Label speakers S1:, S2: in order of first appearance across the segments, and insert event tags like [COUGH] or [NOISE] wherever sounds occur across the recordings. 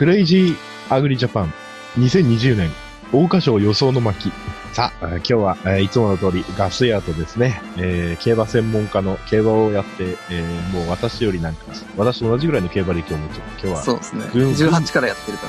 S1: クレイジーアグリジャパン2020年桜花賞予想の巻。さあ、えー今日は、えーいつもの通りガスヤーとですね、えー競馬専門家の競馬をやって、えーもう私よりなんか、私と同じぐらいの競馬歴を持つ。今日は、
S2: そうですね。
S1: うん
S2: 18からやってるか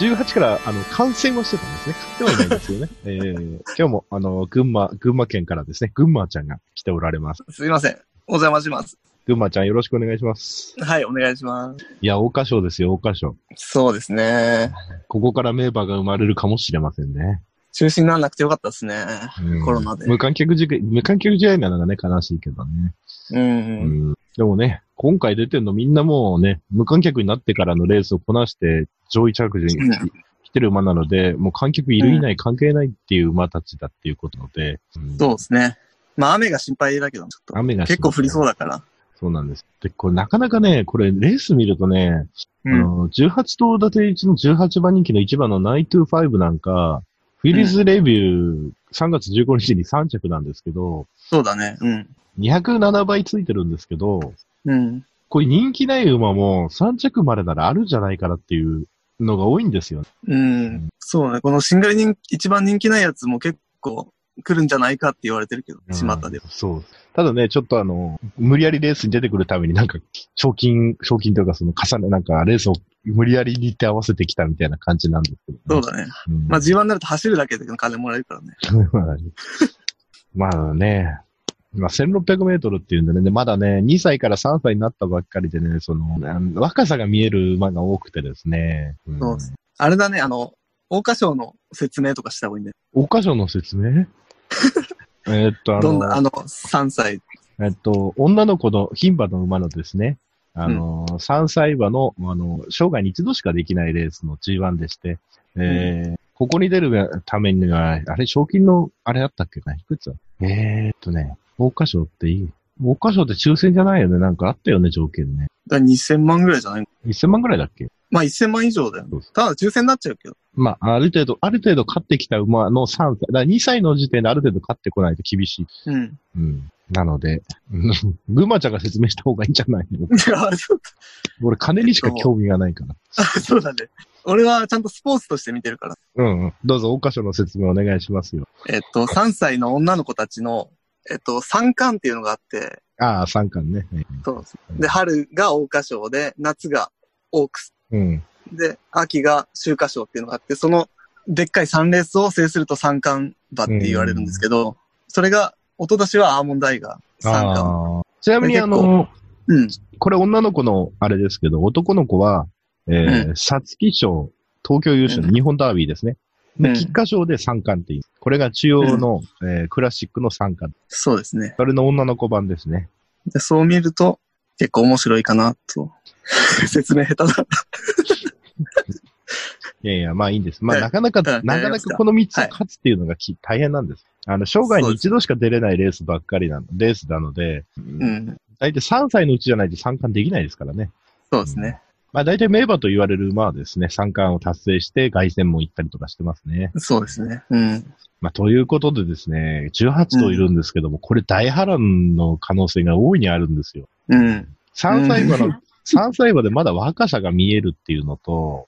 S2: ら。
S1: うん18から、あの、観戦をしてたんですね。買ってはいないんですよね。[LAUGHS] えー今日も、あの、群馬、群馬県からですね、群馬ちゃんが来ておられます。
S2: すいません。お邪魔します。
S1: 群馬ちゃんよろしくお願いします。
S2: はい、お願いします。
S1: いや、桜花賞ですよ、桜花賞。
S2: そうですね。
S1: ここから名馬が生まれるかもしれませんね。
S2: 中止にならなくてよかったですね。
S1: うん
S2: コロナで
S1: 無観客時間、無観客試合なのがね、悲しいけどね。
S2: うん。
S1: うん。でもね、今回出てんのみんなもうね、無観客になってからのレースをこなして上位着順に
S2: うん
S1: 来てる馬なので、もう観客いるいない関係ないっていう馬たちだっていうことで、うん
S2: そうですね。まあ雨が心配だけど、ちょっと。
S1: 雨が
S2: 結構降りそうだから。
S1: そうなんです。で、これなかなかね、これレース見るとね、
S2: うん。
S1: あの、18頭立て1の18番人気の1番の925なんか、フィリーズレビュー3月15日に3着なんですけど、
S2: そうだね。うん。
S1: 207倍ついてるんですけど、
S2: うん。
S1: これ人気ない馬も3着までならあるんじゃないかなっていうのが多いんですよ。
S2: うん。そうね。このシンガル人一番人気ないやつも結構来るんじゃないかって言われてるけど、巷では。
S1: そう。ただね、ちょっとあの、無理やりレースに出てくるためになんか、賞金、賞金というかその重ね、なんかレースを無理やりにって合わせてきたみたいな感じなんですけど、
S2: そうだね。
S1: うん
S2: まあ G1 になると走るだけで金もらえるからね。[LAUGHS]
S1: まあね、まあ1600メートルっていうんでね、でまだね、2歳から3歳になったばっかりでね、その、若さが見える馬が多くてですね。ん
S2: そうですあれだね、あの、桜花賞の説明とかした方がいいんだよ。
S1: お箇所の説明？[LAUGHS] えーっと、あ
S2: どんな、あ
S1: の、
S2: の、3歳。
S1: えっと、女の子の牝馬の馬のですね、あの、3歳馬の、あの、生涯に一度しかできないレースの G1 でして、えーここに出るためには、あれ、賞金の、あれあったっけないくつだ？えーっとね、桜花賞っていい？桜花賞って抽選じゃないよね？なんかあったよね、条件ね。
S2: だから2000万ぐらいじゃない
S1: ？1000万ぐらいだっけ？
S2: まあ1000万以上だよ。ただ抽選になっちゃうけど。
S1: まあ、ある程度、ある程度勝ってきた馬の3歳。だから2歳の時点である程度勝ってこないと厳しい。
S2: うん。
S1: うん。なので、うん群馬ちゃんが説明した方がいいんじゃないの？[LAUGHS] 俺、金にしか興味がないから。
S2: あ [LAUGHS] そうだね。俺はちゃんとスポーツとして見てるから。
S1: うんうん。どうぞ、大箇所の説明お願いしますよ。
S2: えっと、3歳の女の子たちの、えっと、三冠っていうのがあって、
S1: ああ、三冠ね。
S2: そうです。で、春が桜花賞で、夏がオークス。
S1: うん。
S2: で、秋が秋華賞っていうのがあって、その、でっかい3レースを制すると三冠馬って言われるんですけど、それが、一昨年はアーモンドアイが三冠。
S1: ちなみに、あの、
S2: うん。
S1: これ女の子のあれですけど、男の子は、えー、
S2: う
S1: 皐月賞、東京優勝の日本ダービーですね。で、
S2: うん
S1: 菊花賞で三冠っていう。これが中央の、えークラシックの三冠。
S2: そうですね。
S1: それの女の子版ですね。
S2: でそう見ると、結構面白いかな、と。[LAUGHS] 説明下手だ。
S1: いやいや、まあいいんです。まあ
S2: はい
S1: なかなか、
S2: うん
S1: なかなかこの3つ
S2: はい
S1: 勝つっていうのがき大変なんです。あの、生涯に一度しか出れないレースばっかりなの、レースなので、
S2: うん。
S1: 大体3歳のうちじゃないと三冠できないですからね。
S2: そうですね。
S1: まあ大体名馬と言われる馬はですね、三冠を達成して凱旋も行ったりとかしてますね。
S2: そうですね。うん。
S1: まあということでですね、18頭いるんですけども、これ大波乱の可能性が大いにあるんですよ。
S2: うん。
S1: 3歳馬の、
S2: うん [LAUGHS]
S1: 3歳馬でまだ若さが見えるっていうのと、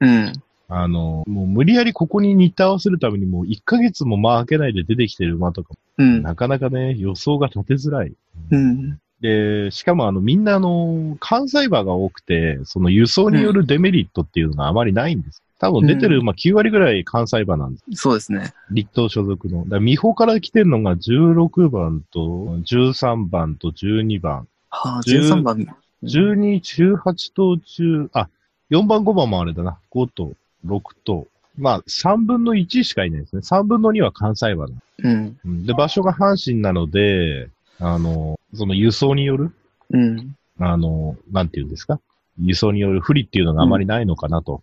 S2: うん。
S1: あの、もう無理やりここに日程合わせるためにもう1ヶ月も間開けないで出てきてる馬とか、
S2: うん。
S1: なかなかね、予想が立てづらい。
S2: うん。
S1: で、しかもあの、みんなあの、関西馬が多くて、その輸送によるデメリットっていうのがあまりないんです。多分出てる馬9割ぐらい関西馬なんです。
S2: そうですね。
S1: 立東所属の。だから美穂から来てるのが16番と13番と12番。
S2: はあ、
S1: 10
S2: 13番。
S1: 12、18頭中、あ、4番5番もあれだな。5と6と。まあ、3分の1しかいないですね。3分の2は関西馬だ。
S2: うん。
S1: うんで、場所が阪神なので、あの、その輸送による、
S2: うん。
S1: あの、なんていうんですか？輸送による不利っていうのがあまりないのかなと。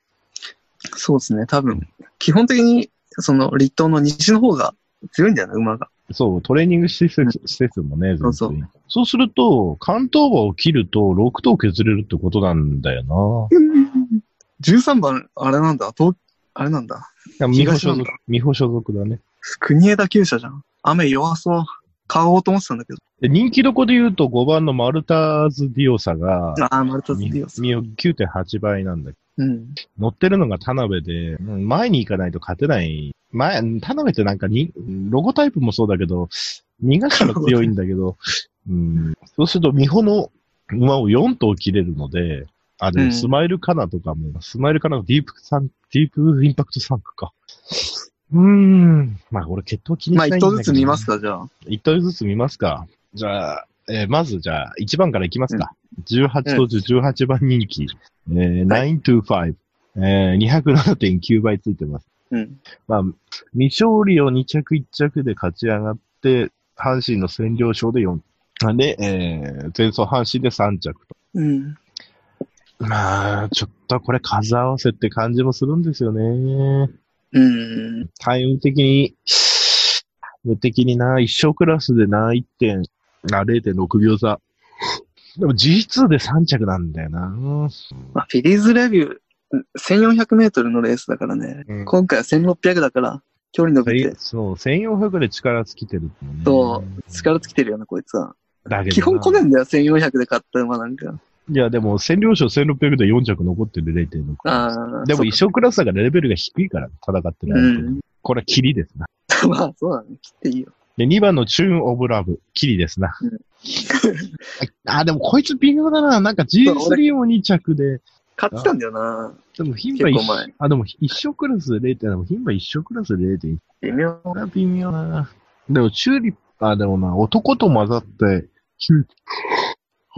S2: そうですね。多分、基本的に、その、立東の西の方が強いんだよな、馬が。
S1: そう、トレーニング施設施設もね、
S2: そうそう
S1: そうすると、関東馬を切ると6頭削れるってことなんだよな。
S2: 13番、あれなんだ、東、あれなんだ？
S1: いや美穂
S2: 東なんだ
S1: 所属、美穂所属だね。
S2: 国枝厩舎じゃん。雨弱そう。買おうと思ってたんだけど。
S1: で人気どこで言うと5番のマルターズ・ディオサが、
S2: ああ、マルタズデ
S1: み
S2: ィオス。
S1: み9.8倍なんだけ
S2: うん。
S1: 乗ってるのが田辺で、うん前に行かないと勝てない。前、田辺ってなんかに、ロゴタイプもそうだけど、逃がしが強いんだけど、[LAUGHS] うん、そうすると、美穂の馬を4頭切れるので、あ、でも、
S2: うん
S1: スマイルカナとかも、スマイルカナのディープサン、ディープインパクトサンクか。うーん。まあ、俺、血統気にし
S2: まあ、
S1: ないんだけど、
S2: 一頭ずつ見ますか、じゃあ。
S1: 一頭ずつ見ますか。じゃあ、えーまず、じゃあ、1番からいきますか。18頭中18番人気。えー、925。えー、207.9倍ついてます。
S2: うん。
S1: まあ、未勝利を2着1着で勝ち上がって、阪神の占領賞で4。で、えー、前走阪神で3着と。
S2: うん。
S1: まあ、ちょっとこれ数合わせって感じもするんですよね。
S2: うん。
S1: タイム的に、タイム的にな、一生クラスでな、1点、あ、0.6秒差。でも G2 で3着なんだよな。
S2: まあ、フィリーズレビュー、1400メートルのレースだからね。
S1: うん
S2: 今回は1600だから、距離伸びて、
S1: そう、1400で力尽きてるね。
S2: そう力尽きてるよな、こいつは。
S1: だけどな
S2: 基本来ねえんだよ、1400で勝った馬なんか。
S1: いや、でも、占領賞1600で4着残ってる0.6。
S2: ああ。
S1: でも一生クラスだからレベルが低いから戦ってる
S2: う
S1: 相手は
S2: ん。
S1: これはキリですな。[LAUGHS]
S2: まあ、そうだね。切っていいよ。
S1: で、2番のチューンオブラブ、キリですな。
S2: うん
S1: あ、でもこいつ微妙だな。なんか G3 も2着で、
S2: 勝ってたんだよな。
S1: でも牝馬一
S2: 結構前
S1: あ、でも一生クラスで0.7、でも牝馬一生クラスで0.1。
S2: 微妙。
S1: これは微妙だな。でもチューリップ、あ、でもな、男と混ざって、キュー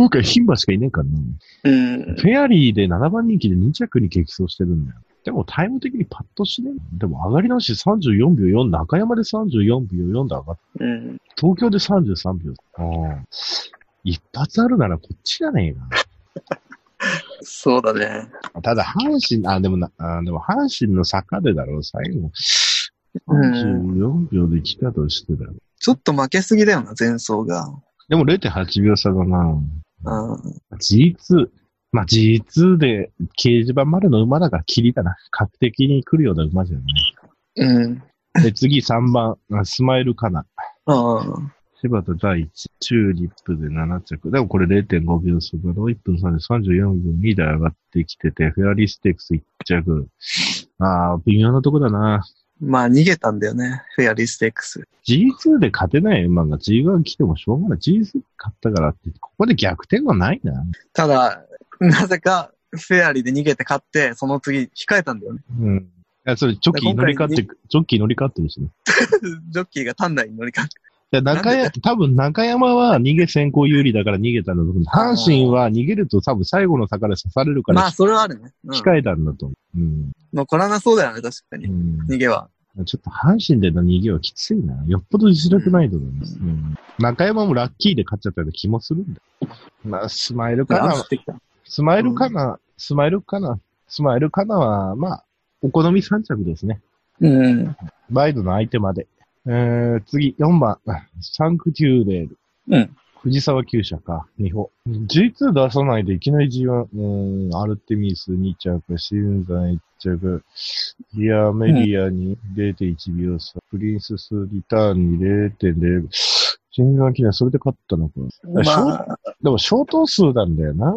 S1: 今回牝馬しかいねえからな。
S2: うん。
S1: フェアリーで7番人気で2着に激走してるんだよ。でもタイム的にパッとしねえ。でも上がり直し34秒4、中山で34秒4で上がっ
S2: うん。
S1: 東京で33秒。ああ。一発あるならこっちじゃね
S2: そうだね。
S1: えな。ただ阪神、あ、でもな、あでも阪神の坂でだろう、最後。34秒で来たとしてだろ。
S2: ちょっと負けすぎだよな、前走が。
S1: でも0.8秒差だな。
S2: うん。
S1: G2。まあ、G2 で掲示板までの馬だからキリだな。確定に来るような馬じゃない。
S2: うん。
S1: で、次3番、あスマイルカナ。
S2: ああ。
S1: 柴田第一、チューリップで7着。でもこれ0.5秒差だろ ?1 分3 34秒2で上がってきてて、フェアリーステークス1着。ああ、微妙なとこだな。
S2: まあ、逃げたんだよね。フェアリーステークス。
S1: G2 で勝てない馬が G1 来てもしょうがない。G2 勝ったからって、ここで逆転はないな。
S2: ただ、なぜか、フェアリーで逃げて勝って、その次控えたんだよね。
S1: うん。いや、それ、ジョッキー乗り換って、ジョッキー乗り換ってるしね。[LAUGHS]
S2: ジョッキーが単内に乗り換え
S1: で中山、多分中山は逃げ先行有利だから逃げたんだと思う。阪神は逃げると多分最後の坂で刺されるから
S2: まあ、それはあるね。うん。
S1: 控えたんだと思う。うん。
S2: 残らなそうだよね、確かに。
S1: うん
S2: 逃げは。
S1: ちょっと阪神での逃げはきついな。よっぽど実力ないと思います。うん中山もラッキーで勝っちゃったような気もするんだよ。まあ、スマイルかな。スマイルかな。スマイルかな。スマイルかなは、まあ、お好み3着ですね。
S2: うん。
S1: ワイドの相手まで。えー、次、4番、サンクテューレール。
S2: うん。
S1: 藤沢厩舎か、日本。G2 出さないでいきなり G1、うん、アルテミス2着、シウンザン1着、ディアメディアに0.1秒差、プリンススリターンに0.0、新山記念それで勝ったのか。
S2: まあ、
S1: でも、小頭数なんだよな。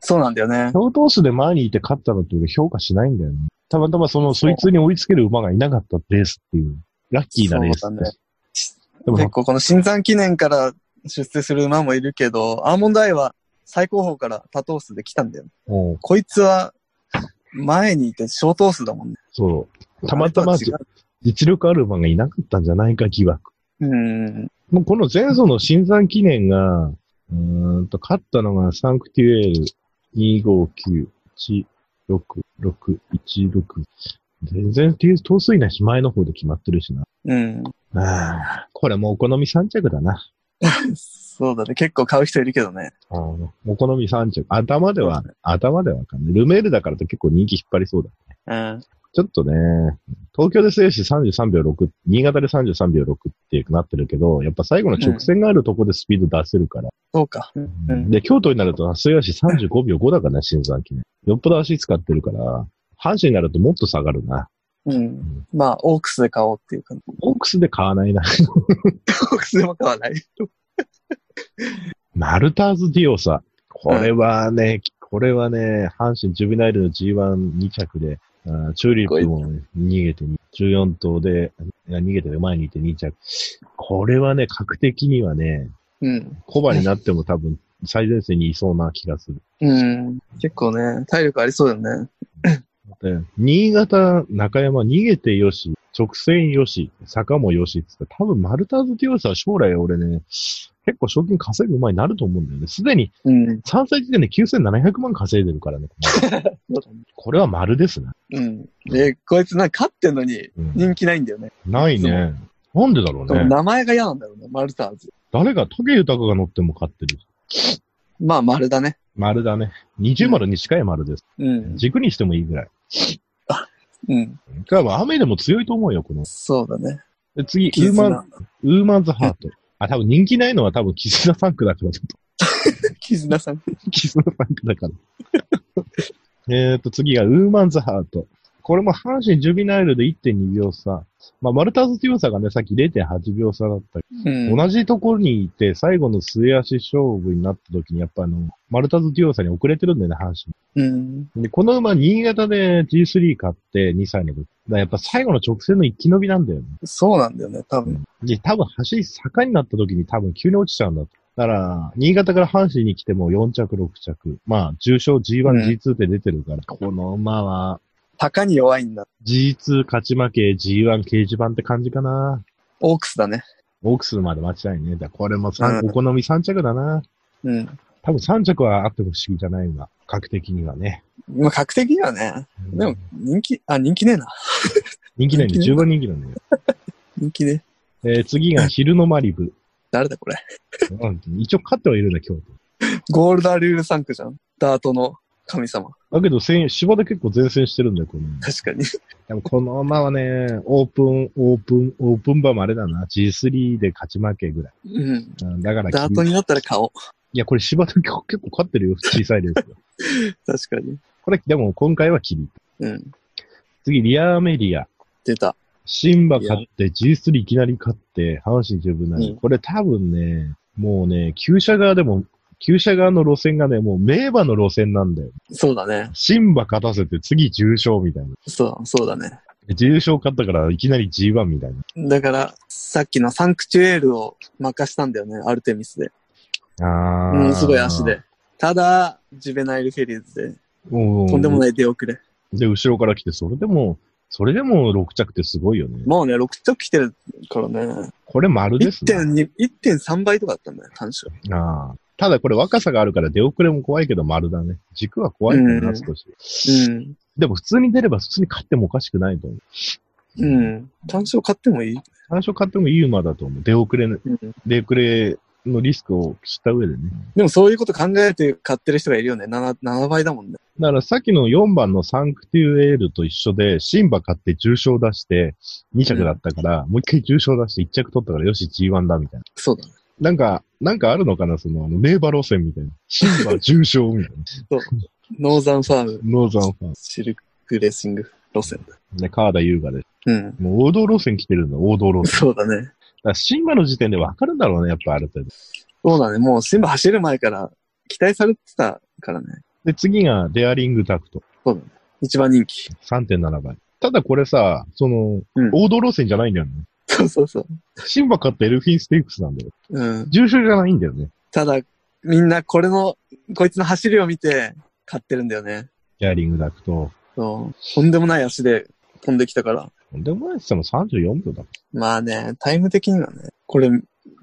S2: そうなんだよね。
S1: 小頭数で前にいて勝ったのって俺評価しないんだよね。たまたまその、そいつに追いつける馬がいなかったレースっていう、ラッキーなレース
S2: そうだね
S1: でも
S2: 結構この新山記念から出世する馬もいるけど、アーモンドアイは最高峰から多頭数で来たんだよ。こいつは前にいて小頭数だもんね。
S1: そう。たまたま実力ある馬がいなかったんじゃないか疑惑。
S2: うん。
S1: もうこの前走の新山記念が、うーんと、勝ったのがサンクテュエール259-166-16。全然頭数いないし前の方で決まってるしな。
S2: うん。
S1: ああ、これもうお好み3着だな。[LAUGHS]
S2: そうだね。結構買う人いるけどね。
S1: お好み3着。頭では頭ではわかんない。ルメールだからって結構人気引っ張りそうだ。
S2: うん。
S1: ちょっとね、東京で制し33秒6、新潟で33秒6ってなってるけど、やっぱ最後の直線があるとこでスピード出せるから。
S2: そうか。うん。
S1: で、京都になると、末吉35秒5だからね、新山記念。よっぽど足使ってるから、阪神になるともっと下がるな。
S2: うん。まあ、オークスで買おうっていうか、
S1: オークスで買わないな。
S2: オークスでも買わない。[LAUGHS]
S1: マルターズディオサ。これはね、これはね、阪神ジュビナイルの G12 着で、あチューリップも逃げて、14頭で、逃げて前にいて2着。これはね、格的にはね、
S2: うん。
S1: コバになっても多分最前線にいそうな気がする。
S2: うん。結構ね、体力ありそうだよね。
S1: で新潟、中山、逃げてよし、直線よし、坂もよしって言ったら多分マルターズディオスは将来俺ね、結構賞金稼ぐ前になると思うんだよね。すでに
S2: うん。
S1: 3歳時点で9700万稼いでるからね。[LAUGHS] これは丸ですね。
S2: うん。で、こいつなんか勝ってんのに
S1: うん
S2: 人気ないんだよね。
S1: ないね。なんでだろうね。
S2: 名前が嫌なんだろうね、マルターズ。
S1: 誰が、トゲ豊が乗っても勝ってる。
S2: まあ、丸だね。
S1: 丸だね。20丸に近い丸です。
S2: うん。
S1: 軸にしてもいいぐらい。[LAUGHS]
S2: うん。
S1: 多分雨でも強いと思うよ、この。
S2: そうだね。
S1: で次、ウー
S2: 絆
S1: マン、ウーマンズハート。あ、多分人気ないのは多分絆タンクだから、ちょっと。
S2: 絆さん。
S1: 絆タンクだから。えっと、次がウーマンズハート。これも阪神ジュビナイルで1.2秒差。まあ、マルターズ強さがね、さっき0.8秒差だった
S2: うん。
S1: 同じところにいて、最後の末足勝負になった時に、やっぱあの、マルタズディオーサに遅れてるんだよね、阪
S2: うん。
S1: 神。で、この馬、新潟で G3 買って、2歳の時。だやっぱ最後の直線の生き延びなんだよね。
S2: そうなんだよね、多分。
S1: で、多分走り坂になった時に多分急に落ちちゃうんだ。だから、新潟から阪神に来ても4着、6着。まあ、重賞 G1、
S2: うん
S1: G2 って出てるから、この馬は、
S2: 高に弱いんだ。
S1: G2 勝ち負け G1 掲示板って感じかな。
S2: オークスだね。
S1: オークスまで間違いね。だこれも三
S2: うん
S1: お好み3着だな。
S2: うん。
S1: 多分3着はあっても不思議じゃないが、格的にはね。
S2: まあ、格的にはね。でも、人気、あ、人気ねえな。
S1: 人気ない
S2: ね
S1: 10番人気なんだよ。[LAUGHS]
S2: 人気ね。
S1: えー次が昼のマリブ。[LAUGHS]
S2: 誰だこれ。
S1: うん一応勝ってはいるんだ、京都。
S2: ゴールダールール3区じゃん。ダートの神様。
S1: だけど、戦芝で結構前線してるんだよ、この。
S2: 確かに。
S1: でもこの馬はね、オープン、オープン、オープン馬もあれだな。G3 で勝ち負けぐらい。
S2: うん。
S1: うんだから、
S2: ダートになったら顔。
S1: いや、これ芝で結構勝ってるよ、小さいですよ。[LAUGHS]
S2: 確かに。
S1: これ、でも今回はキリ。
S2: うん。
S1: 次、リアーメリア。
S2: 出た。
S1: シンバ勝って G3 いきなり勝って、阪神十分な
S2: うん
S1: これ多分ね、もうね、旧車側でも、旧車側の路線がね、もう名馬の路線なんだよ。
S2: そうだね。
S1: シンバ勝たせて次重賞みたいな。
S2: そう、そうだね。
S1: 重賞勝ったからいきなり G1 みたいな。
S2: だから、さっきのサンクチュエールを任したんだよね、アルテミスで。
S1: あ
S2: うん、すごい足。で。ただ、ジュベナイルフェリーズで、
S1: とい。
S2: とんでもない出遅れ。
S1: で、後ろから来て、それでも、それでも6着ってすごいよね。
S2: もうね、6着来てるからね。
S1: これ丸ですね。
S2: 1.2 1.3倍とかだったんだよ、単勝。
S1: ああただこれ若さがあるから出遅れも怖いけど丸だね。軸は怖いからな、
S2: うん
S1: 少し。
S2: うん。
S1: でも普通に出れば普通に勝ってもおかしくないと思う。
S2: うん。単勝買ってもいい
S1: 最初買ってもいい馬だと思う。出遅れ、
S2: うん。
S1: 出遅れのリスクを知った上でね。
S2: でもそういうこと考えて買ってる人がいるよね。7, 7倍だもんね。
S1: だからさっきの4番のサンクテュエールと一緒で、新馬勝って重賞出して、2着だったから、もう一回重賞出して1着取ったから、よし G1 だみたいな。
S2: そうだね。
S1: なんか、なんかあるのかな？その、あの名馬路線みたいな。新馬重賞みたいな。
S2: ノーザンファーム、
S1: ノーザンファーム。
S2: シルクレーシング路線だ。
S1: ね、川田優雅で。
S2: うん。
S1: もう王道路線来てるんだ、王道路線。
S2: そうだね。
S1: だシンバの時点でわかるんだろうね、やっぱある程度。
S2: そうだね。もうシンバ走る前から期待されてたからね。
S1: で、次がデアリングタクト。
S2: そうだね。一番人気。
S1: 3.7倍。ただこれさ、その、
S2: うん
S1: 王道路線じゃないんだよね。
S2: そうそうそう。
S1: シンバ買ってエルフィンステークスなんだよ。
S2: うん。
S1: 重賞じゃないんだよね。
S2: ただ、みんなこれの、こいつの走りを見て買ってるんだよね。
S1: デアリングタクト。
S2: そう。とんでもない足で飛んできたから。
S1: とんでもないって言っても34秒だ。
S2: まあね、タイム的にはね、これ、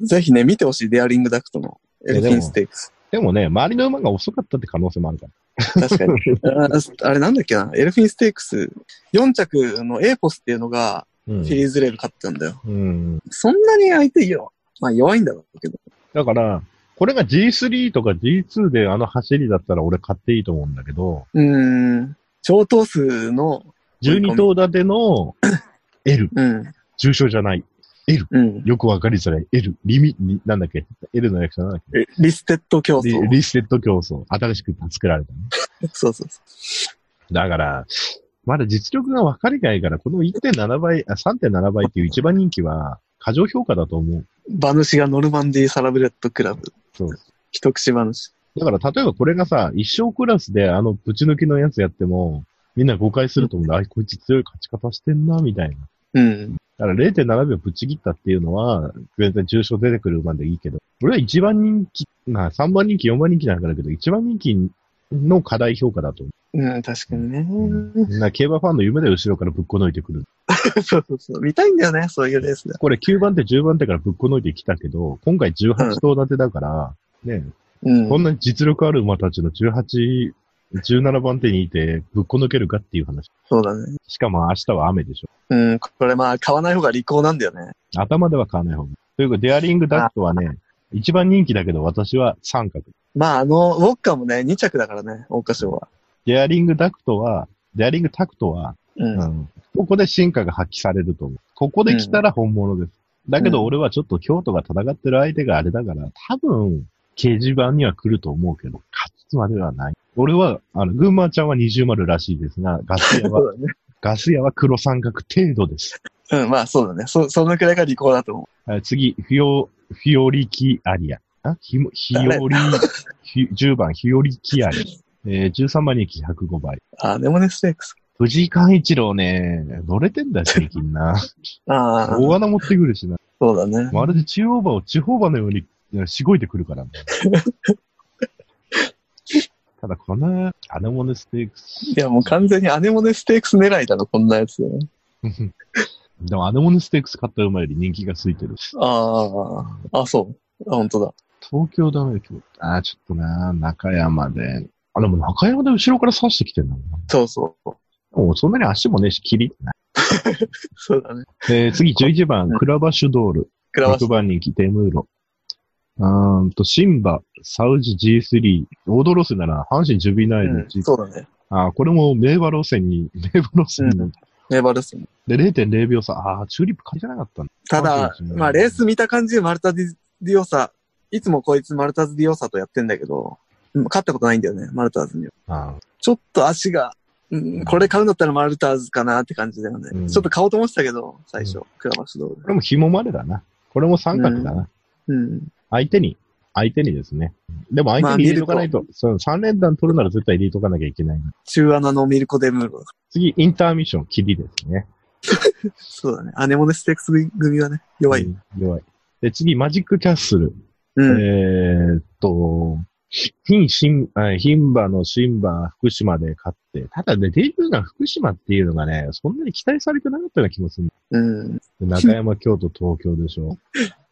S2: ぜひね、見てほしい、デアリングダクトのエルフィンステークス。
S1: でもね、周りの馬が遅かったって可能性もあるから。
S2: 確かに。[LAUGHS] ああれなんだっけな、エルフィンステークス、4着のエーポスっていうのが、
S1: うん
S2: フィリーズレール勝ってたんだよ。
S1: うん。
S2: そんなに相手よ。まあ弱いんだろうけど。
S1: だから、これが G3 とか G2 であの走りだったら俺買っていいと思うんだけど、
S2: うーん。超等数の、
S1: 12頭立ての [COUGHS] L、
S2: うん、
S1: 重賞じゃない。
S2: うん。
S1: よくわかりづらい。L、リミ、リなんだっけ ?L の略称なんだっけ？
S2: えリステッド競
S1: リ
S2: 争。
S1: リステッド競争。新しく作られたね。[LAUGHS]
S2: そうそうそ
S1: だから、まだ実力が分かりないから、この1.7倍、あ、3.7倍っていう一番人気は、過剰評価だと思う。
S2: う。馬主がノルマンディーサラブレッドクラブ。
S1: そう。
S2: 一口馬主。
S1: だから、例えばこれがさ、一生クラスであのぶち抜きのやつやっても、みんな誤解すると思うんだ。あ、こいつ強い勝ち方してんな、みたいな。
S2: うん。
S1: だから0.7秒ぶち切ったっていうのは、全然重症出てくる馬でいいけど、俺は1番人気、まあ3番人気、4番人気なんかだけど、1番人気の課題評価だと思
S2: うん、確かにね。
S1: う。な競馬ファンの夢で後ろからぶっこ抜いてくる。[LAUGHS]
S2: そうそうそう。見たいんだよね、そういうレースで。
S1: これ9番手、10番手からぶっこ抜いてきたけど、今回18頭立てだから、ね、
S2: うん。
S1: こんなに実力ある馬たちの18、17番手にいてぶっこ抜けるかっていう話。
S2: そうだね。
S1: しかも明日は雨でしょ。
S2: うん、これまあ、買わない方が利口なんだよね。
S1: 頭では買わない方が。というか、デアリングダクトはね、一番人気だけど私は三角。
S2: まあ、あの、ウォッカもね、2着だからね、桜花賞は。
S1: デアリングダクトは、デアリングタクトは、
S2: う。
S1: うんん、ここで進化が発揮されると思う。ここで来たら本物です。だけど俺はちょっと京都が戦ってる相手があれだから、多分、掲示板には来ると思うけど、勝つまではない。俺は、あの、群馬ちゃんは二重丸らしいですが、ガス屋
S2: そ
S1: は、[LAUGHS]
S2: ね。
S1: ガス屋は黒三角程度です。
S2: うん、まあそうだね。そ、そのくらいが利口だと思
S1: はい次、フィオ、フィオリキアリア。あヒモヒオリ、ヒ10 [LAUGHS] 番、ヒオリキアリ。えー、13番人気105倍。
S2: う。あ、でもね、ステークス。
S1: 藤井寛一郎ね、乗れてんだよ、[LAUGHS] 最近な。
S2: ああ、
S1: 大穴持ってくるしな。
S2: そうだね。
S1: まるで中央馬を地方馬のようにしごいてくるからね。[LAUGHS] ただ、このアネモネステークス。
S2: いや、もう完全にアネモネステークス狙いだろ、こんなやつ。
S1: でも、アネモネステークス買った馬より人気がついてるし。
S2: ああ、あ、そう。あ、本当だ。
S1: 東京ダメ京都。あー、ちょっとな、中山で。あ、でも中山で後ろから刺してきてんだもんな。
S2: そうそう。
S1: もうそんなに足もねえし、切りない。[LAUGHS]
S2: そうだね。
S1: えー、次、11番、
S2: うん
S1: クラバシュドール。6
S2: クラバシ。
S1: 番人気、テムーロ。うーんと、シンバ、サウジ G3、オードロスなら、阪神ジュビナイル、
S2: うん、そうだね。
S1: あーこれも名馬路線に、[LAUGHS] 名馬路線に、
S2: うんネバルス。
S1: で、0.0秒差。ああ、チューリップ借りじゃなかったんだ。
S2: ただまあ、レース見た感じでマルタディディオサ、いつもこいつマルタズディオサとやってんだけど、うん勝ったことないんだよね、マルターズには。
S1: あ
S2: ちょっと足が、うん、これ買うんだったらマルターズかなって感じだよね。
S1: うん
S2: ちょっと買おうと思ってたけど、最初、クラバシュドール
S1: これも紐までだな。これも三角だな。
S2: うん。
S1: 相手に、相手にですね。でも相手に入れとかないと、そう、3連弾取るなら絶対入れとかなきゃいけないな。
S2: 中穴のミルコ・デムーロ。
S1: 次、インターミッション、キリですね。[LAUGHS]
S2: そうだね。アネモネステークス組はね、弱い。
S1: うん弱い。で、次、マジックキャッスル。
S2: うん。
S1: えーっと、貧、新、あ牝馬の新馬、福島で勝って、ただね、デビューが福島っていうのがね、そんなに期待されてなかったような気もする。
S2: うん。
S1: 中山、京都、東京でしょ。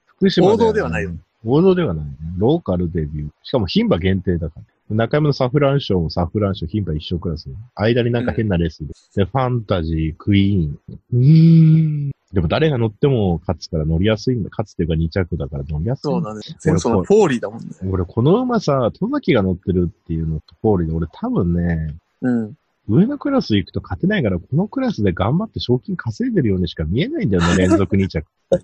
S1: 福島
S2: 王道ではないよ。
S1: 王道ではないね。ローカルデビュー。しかも牝馬限定だから。中山のサフラン賞もサフラン賞、牝馬一緒クラス。間になんか変なレースで。で、ファンタジー、クイーン。うーん。でも誰が乗っても勝つから乗りやすいんだ。勝つっていうか2着だから乗りやすいんだ。
S2: そうだね。前走のフォーリーだもんね。
S1: 俺、この馬さ、戸崎が乗ってるっていうのと、ポーリーで、俺多分ね、
S2: うん。
S1: 上のクラス行くと勝てないから、このクラスで頑張って賞金稼いでるようにしか見えないんだよね、[LAUGHS] 連続2着。わ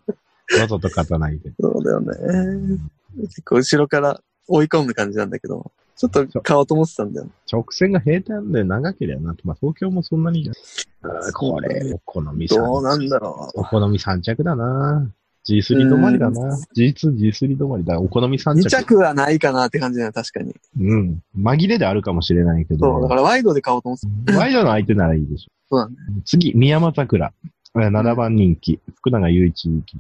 S1: ざと勝たないで。
S2: そうだよね。結構後ろから追い込む感じなんだけど、ちょっと買おうと思ってたんだよ。
S1: 直線が平坦で長ければな。まあ、東京もそんなにじゃん。あーこれ、お好み3
S2: どうなんだろ
S1: お好み3着だな。G3 止まりだな。G2、G3 止まりだ。お好み3
S2: う。2
S1: 着。
S2: 着はないかなって感じだよ、確かに。
S1: うん。紛れであるかもしれないけど。
S2: そう、だからワイドで買おうと思ってた。
S1: ワイドの相手ならいいでしょ。
S2: そうだね。
S1: 次、宮間桜。えー7番人気。福永雄一人気。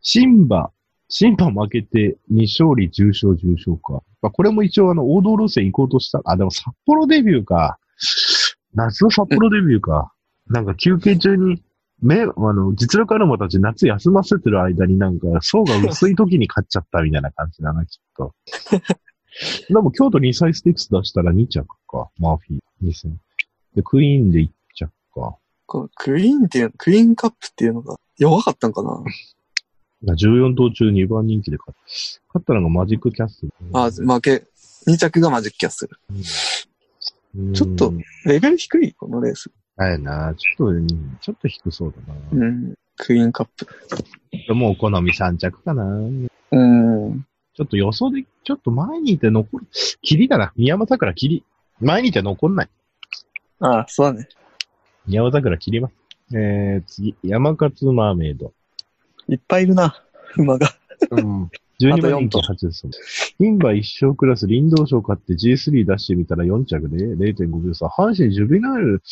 S1: 新馬。新馬負けて2勝利10勝10勝か。まあ、これも一応あの、王道路線行こうとした。あ、でも札幌デビューか。夏の札幌デビューか。なんか休憩中に、目、あの、実力ある馬たち夏休ませてる間になんか層が薄い時に勝っちゃったみたいな感じだな、きっと。[LAUGHS] でも京都2歳ステークス出したら2着か。マーフィー。2戦。で、クイーンで1着か。
S2: クイーンっていう、クイーンカップっていうのが弱かったんかな。
S1: 14頭中2番人気で勝った。勝ったのがマジックキャッスル。
S2: あ、負け。2着がマジックキャッスル。
S1: うん
S2: ちょっとレベル低いこのレース。
S1: あやな。ちょっと、うんちょっと低そうだな。
S2: うん。クイーンカップ。
S1: でもお好み3着かな。
S2: うん。
S1: ちょっと予想で、ちょっと前にいて残る。霧だな。宮山桜霧。前にいて残んない。
S2: ああ、そうだね。
S1: 宮山桜切ります。えー、次。山勝マーメイド。
S2: いっぱいいるな、馬が。
S1: うん。12番人気8です。牝馬一勝クラス、林道賞買って G3 出してみたら4着で0.5秒差。阪神ジュビナイル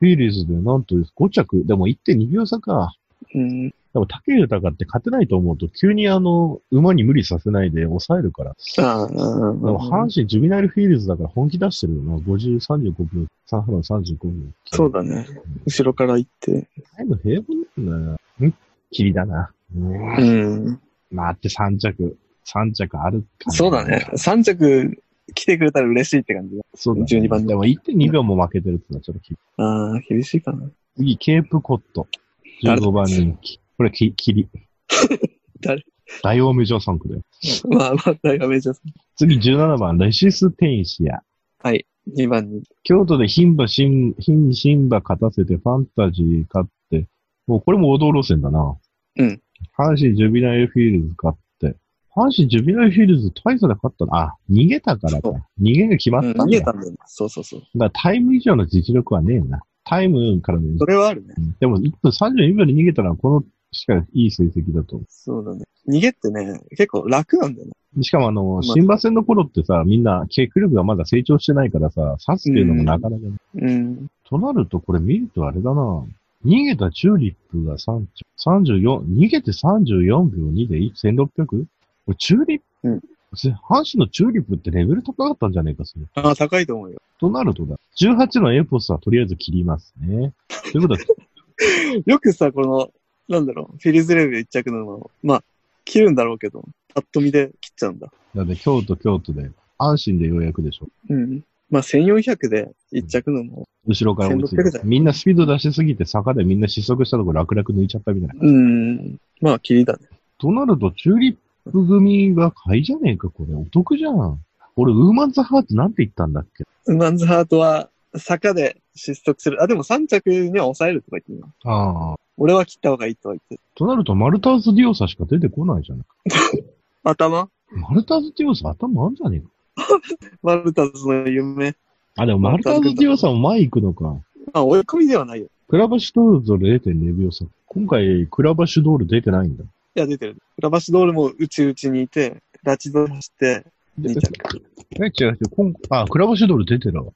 S1: フィーリーズでなんと5着。でも1.2秒差か。
S2: うん。
S1: でも竹豊って勝てないと思うと、急にあの、馬に無理させないで抑えるから。
S2: ああ、うん
S1: でも阪神ジュビナイルフィーリーズだから本気出してるよな。50、35秒、3分35秒。
S2: そうだね。後ろから行って。
S1: タイム平凡なんだよ。ん霧だな。うん
S2: うん。
S1: まあって3着、3着あるかな
S2: そうだね。。3着来てくれたら嬉しいって感じだ。
S1: そうだ、ね。
S2: 12番
S1: でも1.2秒も負けてるってのはちょっとき
S2: ああ、厳しいかな。
S1: 次、ケープコット。15番人気。これ、き、霧。[LAUGHS]
S2: 誰？
S1: 大王名城3区で。
S2: まあまあ、大画面じゃ
S1: 次、17番、レシステンシア。
S2: はい。2番に。
S1: 京都で牝馬、新、牝、新馬勝たせてファンタジー勝って、もうこれも王道路線だな。
S2: うん。
S1: 阪神ジュベナイルフィリーズ勝って、阪神ジュベナイルフィリーズ大差で勝ったな。あ、逃げたからか
S2: そう。
S1: 逃げが決ま
S2: うん、
S1: ったんだよ。
S2: 逃げたんだよね。そうそうそう。
S1: だからタイム以上の実力はねえな。タイムからの、
S2: それはあるね。
S1: でも1分32秒で逃げたのはこのしかいい成績だと思
S2: そうだね。逃げってね、結構楽なんだよね。
S1: う。しかもあの、
S2: あ
S1: 新馬戦の頃ってさ、みんな、結力がまだ成長してないからさ、刺すっていうのもなかなかね。
S2: うん。
S1: となると、これ見るとあれだな。逃げたチューリップが3着、34、逃げて34秒2で 1600? これチューリップ、
S2: うん
S1: 阪神のチューリップってレベル高かったんじゃねえか、それ。
S2: ああ、高いと思うよ。
S1: となるとだ。18のエポスはとりあえず切りますね。ということは、[LAUGHS]
S2: よくさ、この、なんだろう、フィリーズレベル1着のも、まあ、切るんだろうけど、パッと見で切っちゃうんだ。
S1: だって京都、京都で、安心でようやくでしょ。
S2: うん。まあ、1400で1着のも、
S1: 後ろから追いつい
S2: 1600だよ
S1: て。みんなスピード出しすぎて坂でみんな失速したところ楽々抜いちゃったみたいな。
S2: うん。まあ、切りだね。
S1: となると、チューリップ組が買いじゃねえか、これ。お得じゃん。俺、ウーマンズハーツなんて言ったんだっけ？
S2: ウマンズハートは、坂で失速する。あ、でも3着には抑えるとか言ってるな
S1: ああ。
S2: 俺は切った方がいいとは言ってる。
S1: となると、マルターズ・ディオサしか出てこないじゃん。[LAUGHS]
S2: 頭？
S1: マルターズ・ディオサ頭あんじゃねえか。[LAUGHS]
S2: マルタズの夢。
S1: あ、でもマルターズ・ディオサも前行くのか。
S2: あ、追い込みではないよ。
S1: クラバシュドールと0.2秒差。今回、クラバシュドール出てないんだ。
S2: いや、出てる。クラバシドールも内々にいて、ラチド走って、2着。
S1: え、違う違う。今あ、クラバシュドール出てるわ。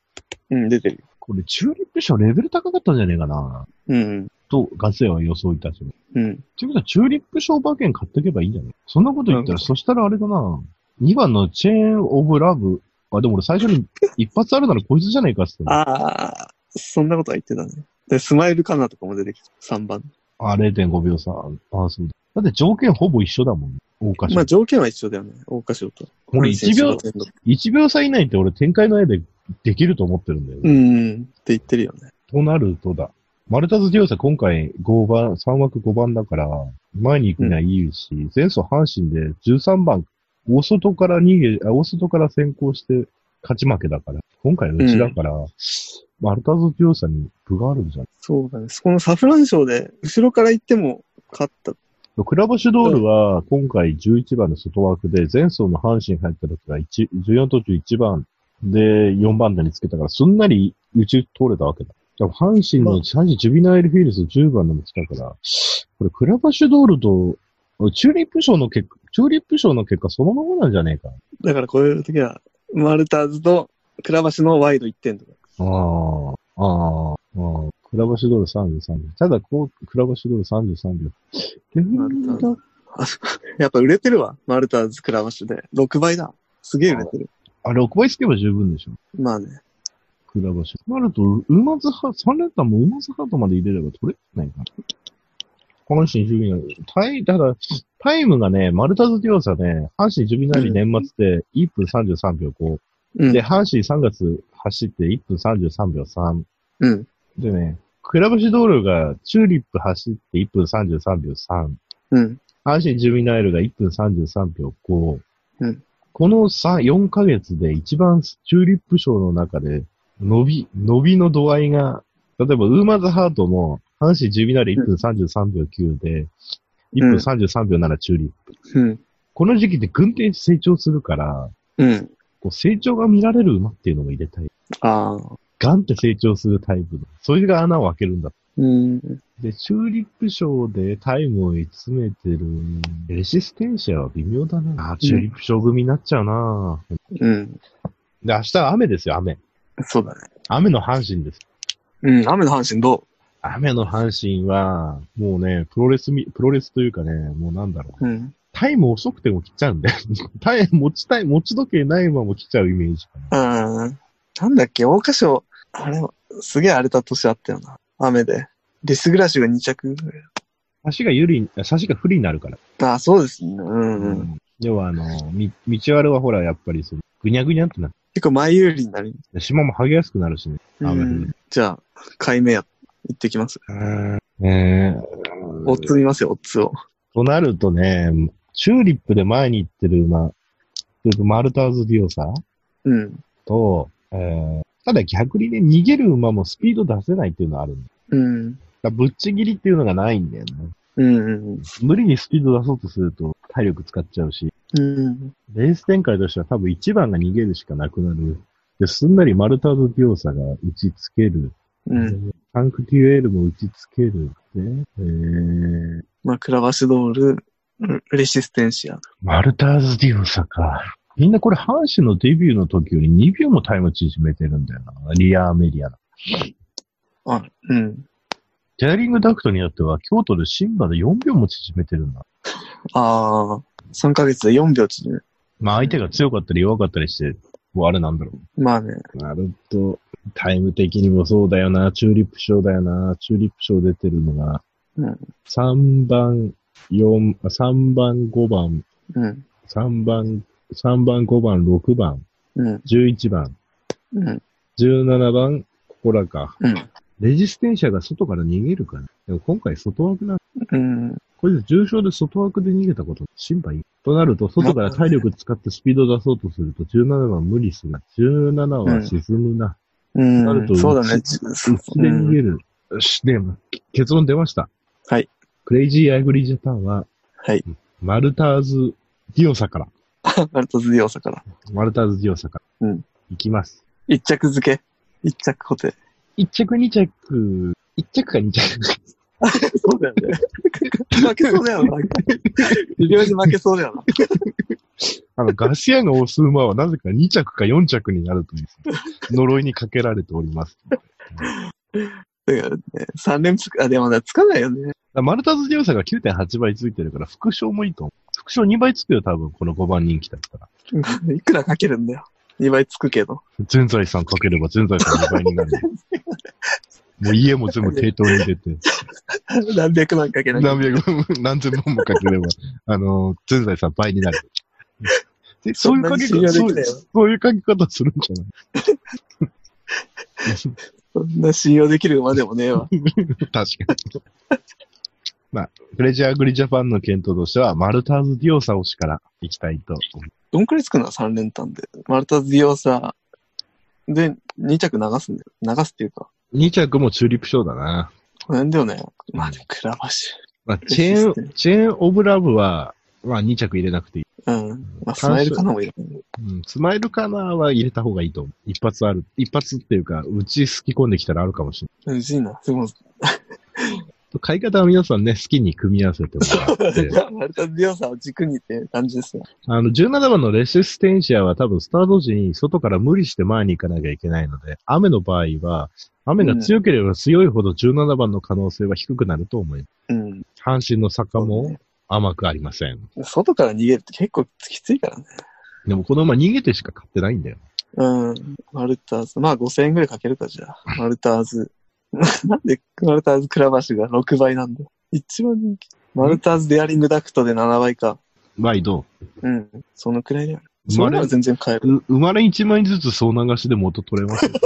S2: うん、出てる。
S1: これ、チューリップ賞レベル高かったんじゃねえかな。
S2: うん。
S1: と、ガセは予想いたします。
S2: うん。
S1: っていうことは、チューリップ賞馬券買っておけばいいんじゃないそんなこと言ったら、
S2: うん
S1: そしたらあれだな。2番のチェーン・オブ・ラブ。あ、でも俺最初に一発あるならこいつじゃないかっつって。あ
S2: ああ、そんなことは言ってたね。で、スマイルカナとかも出てきた。3番。
S1: あ、0.5秒差。あ、そうだ。だって条件ほぼ一緒だもん。大箇所。
S2: まあ条件は一緒だよね。大花賞と。
S1: 俺1秒、
S2: 阪神選手
S1: 1秒差以内って俺展開の絵でできると思ってるんだよね。
S2: うん。って言ってるよね。
S1: となるとだ。マルタズ・ディオサ今回5番、3枠5番だから、前に行くにはいいし、前走阪神で13番、大外から逃げ、あ大外から先行して勝ち負けだから、今回のうちだから、マルタズ・ディオサに分があるんじゃん。
S2: そうだね。そこのサフラン賞で、後ろから行っても勝った。
S1: クラバシュドールは今回11番の外枠で、前走の阪神入った時が1 14途中1番で4番台につけたから、すんなり宇宙通れたわけだ。でも阪神の、
S2: まあ
S1: 阪神ジュビナイルフィールズ10番のも来たから、これクラバシュドールと、チューリップ賞の結果、チューリップ賞の結果そのままなんじゃねえか。
S2: だからこういう時は、マルターズとクラバシのワイド1点とか。
S1: ああ、ああ、ああ。クラバシュドール33秒。ただ、こう、クラバシュドール33秒。レベルだ
S2: あやっぱ売れてるわ。マルターズ、クラバシで。6倍だ。すげえ売れてる。
S1: あ、6倍つけば十分でしょ。
S2: まあね。
S1: クラバシュ。なると、ウマズハ、3連単もウマズハートまで入れれば取れないかな。阪神ジュビナリ。タイ、ただ、タイムがね、マルタズディオサね、阪神ジュビナリ年末で1分33秒5。
S2: うん。
S1: で、阪神3月走って1分33秒3。
S2: うん。
S1: でね、クラバシュドールがチューリップ走って1分33秒3。
S2: うん。
S1: 阪神ジュビナイルが1分33秒5。
S2: うん
S1: この3、4ヶ月で一番チューリップ賞の中で伸び、伸びの度合いが、例えばウーマーズハートも阪神ジュビナイル1分33秒9で、1分33秒7チューリップ。
S2: うん。
S1: この時期で軍転成長するから、
S2: うん。
S1: こう成長が見られる馬っていうのも入れたい。
S2: ああ。
S1: ガンって成長するタイプの。それが穴を開けるんだ。
S2: うん。
S1: で、チューリップ賞でタイムを詰めてる、レシステンシアは微妙だな。あ、チューリップ賞組になっちゃうな、
S2: うん。
S1: で、明日は雨ですよ、雨。
S2: そうだね。
S1: 雨の阪神です。
S2: うん。雨の阪神ど
S1: 雨の阪神は、もうね、プロレスみ、プロレスというかね、もうなんだろう。
S2: ううん。
S1: タイム遅くても来ちゃうんだよ。[LAUGHS] タイム持ちたい、持ち時計ないまま来ちゃうイメージかな。
S2: うん。なんだっけ、大箇所、あれ、すげえ荒れた年あったよな。雨で。デスグラッシュが2着ぐらい
S1: 差しが有利、差しが不利になるから。
S2: あ、そうですね。うんうん。
S1: 要はあの、み、道悪はほら、やっぱりその、ぐにゃぐにゃってなって、
S2: 結構前有利になる。
S1: 島も剥げやすくなるしね。
S2: じゃあ、買い目や、行ってきます。
S1: ええ
S2: オッズ見ますよ、オッズを。
S1: となるとね、チューリップで前に行ってる馬、マルターズディオサ
S2: うん。
S1: と、えー、ただ逆にね、逃げる馬もスピード出せないっていうのはあるんだ。だか
S2: うん。
S1: らぶっちぎりっていうのがないんだよね。
S2: うんうん
S1: 無理にスピード出そうとすると体力使っちゃうし、
S2: うん。
S1: レース展開としては多分1番が逃げるしかなくなる。で、すんなりマルターズディオサが打ちつける。
S2: うん。
S1: タンクテュエールも打ちつける。ね、えー、
S2: まあ、クラバシドール、レシステンシア。
S1: マルターズディオサか。みんなこれ、阪神のデビューの時より2秒もタイム縮めてるんだよな。リアーメディアの。
S2: あ、うん。
S1: テアリングダクトによっては、京都でシンバで4秒も縮めてるんだ。
S2: ああ、3ヶ月で4秒縮める。
S1: まあ相手が強かったり弱かったりして、もうあれなんだろ
S2: まあね。
S1: う。なると、タイム的にもそうだよな。チューリップ賞だよな。チューリップ賞出てるのが、
S2: うん。
S1: 3番、4、あ3番、5番、
S2: うん。
S1: 3番、3番、5番、6番、
S2: うん。
S1: 11番、
S2: うん。
S1: 17番、ここらか。
S2: うん。
S1: レジステンシャが外から逃げるから。でも今回外枠な、
S2: うん。
S1: これで重症で外枠で逃げたこと、心配。となると、外から体力使ってスピード出そうとすると、17番無理する。17は沈むな。
S2: うん。
S1: なると
S2: そうだね。じ
S1: うちで逃げる。よし、で、結論出ました。
S2: はい。
S1: クレイジーアイグリージャパンは、
S2: はい。
S1: マルターズディオサから。[LAUGHS]
S2: マルトズディオサから。
S1: マルターズディオサから。
S2: うん。
S1: いきます。
S2: 一着付け。一着固定。
S1: 1着、2着、1着か2着。
S2: そうだよね。負けそうだよな。微妙に負けそうだよな。
S1: あの、ガシアが押す馬はなぜか2着か4着になるという、呪いにかけられております。
S2: だからね、3連続、あ、でもね、つかないよね。
S1: マルターズディオサが9.8倍ついてるから、副賞もいいと思う。副賞2倍つくよ、多分、この5番人気だったら。[LAUGHS]
S2: いくらかけるんだよ。2倍つくけど。
S1: 全財産かければ全財産2倍になる。もう家も全部抵当に入れて、
S2: 何百万かけなきゃ
S1: 何百、[LAUGHS] 何千万もかければ、あの、全財産倍になる。[LAUGHS] でそういうかけ方、そうそういうかけ方するんじゃない [LAUGHS]
S2: そんな信用できる馬でもねえわ。
S1: 確かに。まあ、プレジャーグリジャパンの検討としては、マルターズディオサ推しから行きたいと思い
S2: どんくらいつくの ?3 連単で。マルタズディオサで2着流すんだよ。流すっていうか。
S1: 2着もチューリップ賞だな。
S2: この辺だよね。まあでも、クラバシ
S1: まあ、チェーン、チェーンオブラブは、まあ2着入れなくていい。
S2: ュ。うん。まあ、スマイルかなもいる。
S1: うん、スマイルカナーは入れた方がいいと思う。一発ある。一発っていうか、うちすき込んできたらあるかもしれ
S2: うちいな。すごい。
S1: ない。買い方は皆さんね、好きに組み合わせてもらって。
S2: マルタズディオサを軸にって感じですね。
S1: あの、17番のレシステンシアは多分スタート時に外から無理して前に行かなきゃいけないので、雨の場合は、雨が強ければ強いほど17番の可能性は低くなると思います。
S2: うん。
S1: 阪神の坂も甘くありません。
S2: 外から逃げるって結構きついからね。
S1: でもこの馬逃げてしか買ってないんだよ。
S2: うん。マルターズ。まあ5000円ぐらいかけるか、じゃあ。マルターズ。[LAUGHS] なんでマルターズクラバシュが6倍なんだ一番人気。マルターズデアリングダクトで7倍か。
S1: ワイド。
S2: うん。そのくらいだよ
S1: まれ
S2: それなら全然買える。
S1: う生まれ1枚ずつ総流しで元取れますよ。[LAUGHS]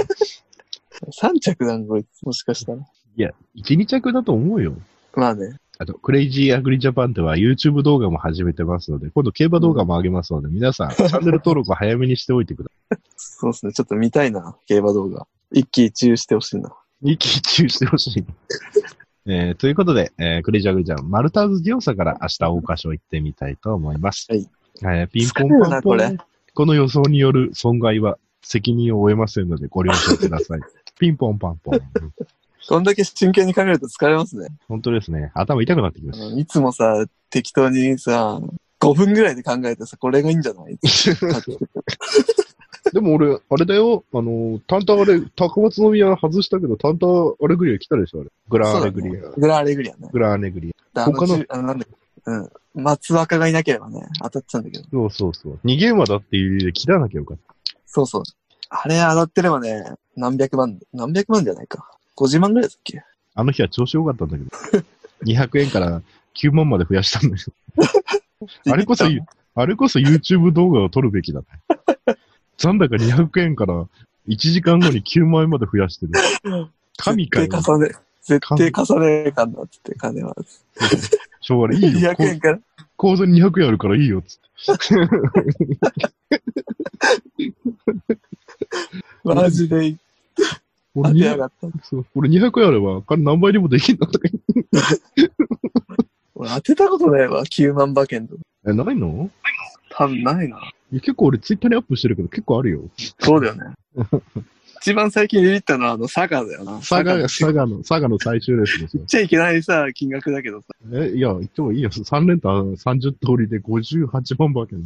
S2: 3着なんこいつ。もしかしたら。
S1: いや、1、2着だと思うよ。
S2: まあね。
S1: あと、クレイジーアグリジャパンでは YouTube 動画も始めてますので、今度競馬動画も上げますので、皆さん、[LAUGHS] チャンネル登録を早めにしておいてくださ
S2: そうですね。ちょっと見たいな。競馬動画。一喜一憂してほしいな。
S1: い。一喜一憂してほしい。[LAUGHS] えー、ということで、えー、クレイジーアグリジャパン、マルターズディオサから明日大箇所行ってみたいと思います。
S2: はい。
S1: えー、ピンポンパンポン
S2: なこ
S1: の予想による損害は責任を負えませんのでご了承ください。[LAUGHS] ピンポンパンポン。
S2: こんだけ真剣に考えると疲れますね。
S1: 本当ですね。頭痛くなってきまし
S2: うんいつもさ、適当にさ、5分ぐらいで考えてさ、これがいいんじゃない？
S1: た。[LAUGHS] でも俺、あれだよ、あの、タンタンあれ、高松宮外したけど、タンタンアレグリア来たでしょ、あれ。グランアレグリア。
S2: グラアレグリアね。
S1: グランアレグリア。他の
S2: あのなんだうん。松若がいなければね、当たってたんだけど。
S1: そうそうそう。逃げ馬だっていう理由で切らなきゃよかった。
S2: そうそう。あれ当たってればね、何百万、何百万じゃないか。50万ぐらいだっけ
S1: あの日は調子良かったんだけど。[LAUGHS] 200円から9万まで増やしたんだよ。[LAUGHS] あれこそ、あれこそ YouTube 動画を撮るべきだね。残高200円から1時間後に9万円まで増やしてる。神かよ。
S2: 絶対重ね、絶対重ねえかんなっつって、金は。
S1: しょうがない。いいよ。
S2: 200円から。
S1: 口座に200円あるからいいよ。つって。[LAUGHS]
S2: マジで
S1: 俺200
S2: 当てやがった。
S1: そう俺200円あれば、金何倍にもできんだとか言って
S2: 俺当てたことないわ、9万馬券とか。
S1: え、ないの？
S2: 多分ないな。
S1: 結構俺ツイッターにアップしてるけど結構あるよ。
S2: そうだよね。一番最近ビビったのはあの、佐賀だよな。
S1: 佐賀、
S2: の
S1: 佐賀の、佐賀の最終レースですよ
S2: 言っ。ちゃいけないさ、金額だけどさ。
S1: え、いや、言ってもいいよ。3連単30通りで58万馬券。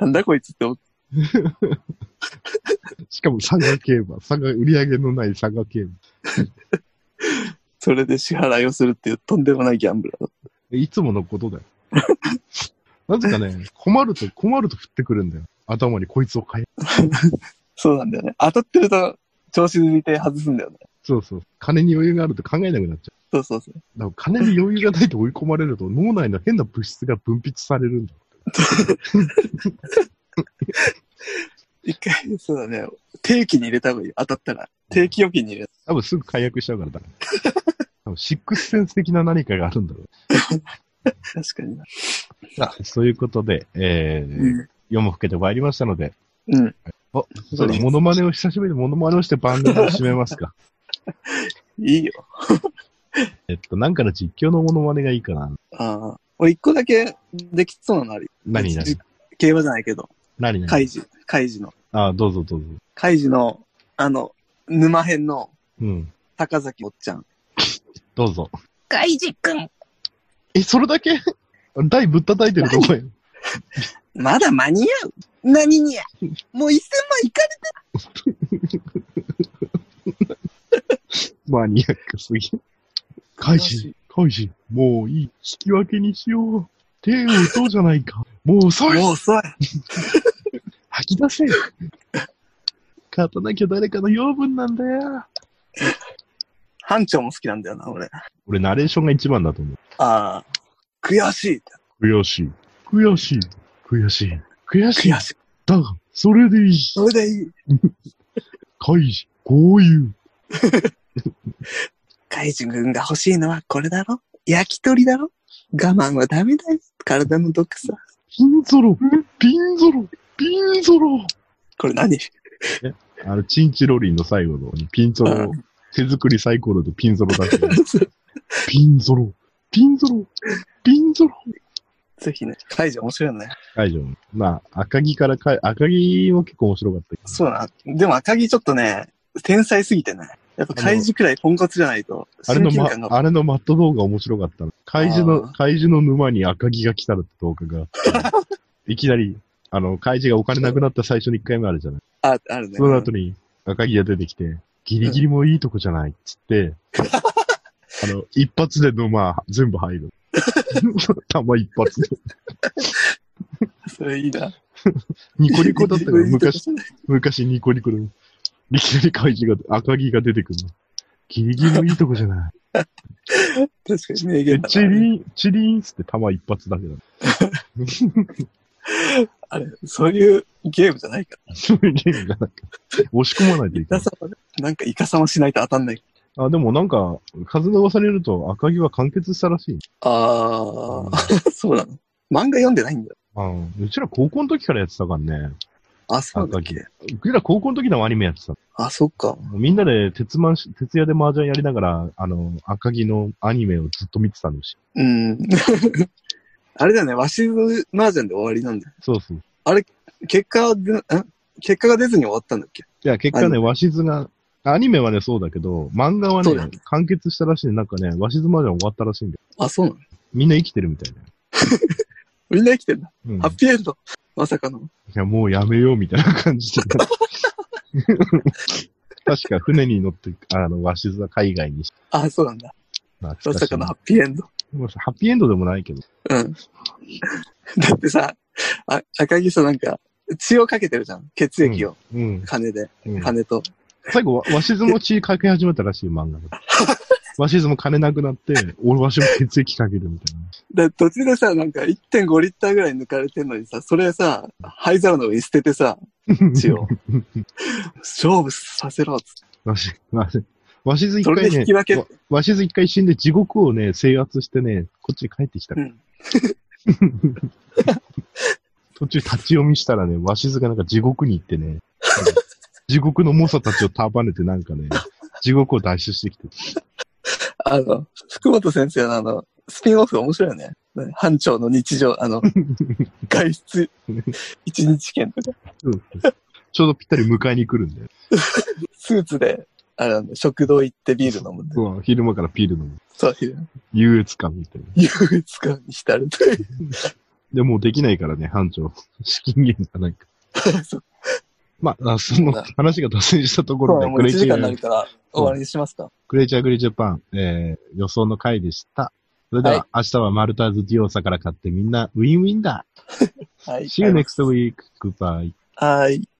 S2: なんだこいつって思っ [LAUGHS]
S1: しかも佐賀競馬。佐賀、売り上げのない佐賀競馬。
S2: それで支払いをするっていうとんでもないギャンブラーだ。
S1: えいつものことだよ。[LAUGHS] なぜかね、困ると、困ると降ってくるんだよ。頭にこいつを変え。[LAUGHS]
S2: そうなんだよね。当たってると調子抜いて外すんだよね。
S1: そうそう。金に余裕があると考えなくなっちゃう。
S2: そうそうそう。
S1: だから金に余裕がないと追い込まれると脳内の変な物質が分泌されるんだ。[LAUGHS]
S2: 一回、そうだね。定期に入れた方がいい。当たったら。定期預金に入れ
S1: 多分すぐ解約しちゃうからだ。多分シックスセンス的な何かがあるんだろう。
S2: た。確かにな。
S1: さあ、そういうことで、えー
S2: うん。
S1: 夜も更けてまいりましたので、
S2: うん。
S1: お、そうだ、モノマネを久しぶりにモノマネをして番組を締めますか。[LAUGHS]
S2: いいよ。[LAUGHS]
S1: えっと、なんかの実況のモノマネがいいかな。
S2: ああ。俺一個だけできそうなのあるよ。
S1: 何何？
S2: じ競馬じゃないけど。
S1: 何何？
S2: カイジ。カイジの。
S1: あどうぞどうぞ。
S2: カイジの、あの、沼編の
S1: うん。
S2: 高崎おっちゃん。[LAUGHS]
S1: どうぞ。
S2: カイジくん
S1: え、それだけ？[LAUGHS] 台ぶったたいてるとこや。
S2: まだ間に合う？何にや？もう1000万いか [LAUGHS]
S1: マニアックすぎ。カイジ、カイジ、もういい。引き分けにしよう。手を打とうじゃないか。もう遅い。
S2: もう遅い。[LAUGHS]
S1: 吐き出せ。勝たなきゃ誰かの養分なんだよ。
S2: 班長も好きなんだよな、俺。
S1: 俺、ナレーションが一番だと思う。
S2: ああ。悔しい。
S1: 悔しい。悔しい。悔しい。悔しい。
S2: 悔しい。
S1: だが、それでいい。
S2: それでいい。
S1: カイジ、こういう。[LAUGHS]
S2: カイジ君が欲しいのはこれだろ？焼き鳥だろ？我慢はダメだよ。体の毒さ。
S1: ピンゾロ、ピンゾロ、ピンゾロ。
S2: これ何？
S1: あの、チンチロリンの最後のピンゾロ、手作りサイコロでピンゾロだけど。[LAUGHS] ピンゾロ、ピンゾロ、ピンゾロ。
S2: ぜひね。カイジ面白いよね。
S1: 会場。まあ、赤木からかい、赤木も結構面白かったけど。
S2: そうな。でも赤木ちょっとね、天才すぎてね。やっぱカイジくらいポンコツじゃないと、
S1: あれの、まあれのマット動画面白かったの。怪獣の、怪獣の沼に赤木が来たって動画が。[LAUGHS] いきなり、あの、怪獣がお金なくなった最初の1回目あるじゃない。
S2: あ、あるね。
S1: その後に赤木が出てきて、ギリギリもいいとこじゃないっつって、[LAUGHS] あの、一発で沼全部入る。[LAUGHS] 弾一発で。
S2: それいいな。
S1: ニコニコだったから、昔、
S2: 確 [LAUGHS]
S1: 昔ニコニコで。いきなり怪獣が、赤木が出てくるの。ギリギリもいいとこじゃない。
S2: かに名
S1: で
S2: 言だな。
S1: チリン、チリンっつって弾一発だけだ。[LAUGHS]
S2: あれ、そういうゲームじゃないか。
S1: そういうゲームがなんか、押し込まないとい
S2: イ
S1: けない。
S2: なんかイカサマしないと当たんない。
S1: あ、でもなんか、風の噂によると赤木は完結したらしい。
S2: ああ、そうなの？漫画読んでないんだよ。
S1: うん。うちら高校の時からやってたからね。
S2: あ、そうだっけ？
S1: うちら高校の時のアニメやってた。
S2: あ、そっか。
S1: みんなで鉄マンし、徹夜で麻雀やりながら、あの、赤木のアニメをずっと見てたのし。
S2: うん。あれだよね、わし麻雀で終わりなんだよ。
S1: そうそう。
S2: 結果はで、ん結果が出ずに終わったんだっけ？
S1: いや、結果ね、鷲津が、アニメはね、そうだけど、漫画はね、完結したらしいね。なんかね、鷲津までは終わったらしいんだよ。
S2: あ、そうなの？
S1: みんな生きてるみたいな。[LAUGHS]
S2: みんな生きてんだ。
S1: うん。
S2: ハッピーエンド。まさかの。
S1: いや、もうやめようみたいな感じで。[LAUGHS] 確か船に乗って、あの、鷲津は海外にし
S2: あ、そうなんだ。
S1: ま
S2: まさかのハッピーエンド。
S1: ハッピーエンドでもないけど。
S2: うん。[LAUGHS] だってさ、あ赤木さ、なんか、血をかけてるじゃん。血液を。
S1: うん。
S2: 金で。
S1: うん、
S2: 金と。
S1: 最後、わ鷲津も血かけ始めたらしい漫画で。[LAUGHS] 鷲津も金なくなって、俺わしも血液かけるみたいな。
S2: だ途中でさ、なんか1.5リッターぐらい抜かれてんのにさ、それさ、灰皿の上に捨ててさ、血を。[LAUGHS] 勝負させろっつって。
S1: わし、わし、わしず一回ねわわしず一回死んで地獄をね、制圧してね、こっちに帰ってきた
S2: う。ん。[LAUGHS]
S1: 途中立ち読みしたらね、わしずがなんか地獄に行ってね、[LAUGHS] 地獄の猛者たちを束ねてなんかね、地獄を脱出してきて。
S2: あの、福本先生のあの、スピンオフ面白いよね。ね班長の日常、あの、[LAUGHS] 外出、一日券とか、
S1: うんちょうどぴったり迎えに来るんだよ。
S2: スーツで、あれ食堂行ってビール飲むんで。
S1: うわ昼間からピール飲む。
S2: そう、
S1: 優越感みたいな。
S2: 優越感に浸るという。
S1: でもうできないからね、班長。資金源がないから。
S2: そう
S1: まあ、あその話が脱線したところで、
S2: もう1時間になる
S1: ク
S2: から終わりにしますか。
S1: レイチャーグリジャパン、えー、予想の回でした。それでは、
S2: はい
S1: 明日はマルターズディオーサから買ってみんなウィンウィンだ。[LAUGHS]
S2: はい。
S1: See you next week. Goodbye.
S2: はい。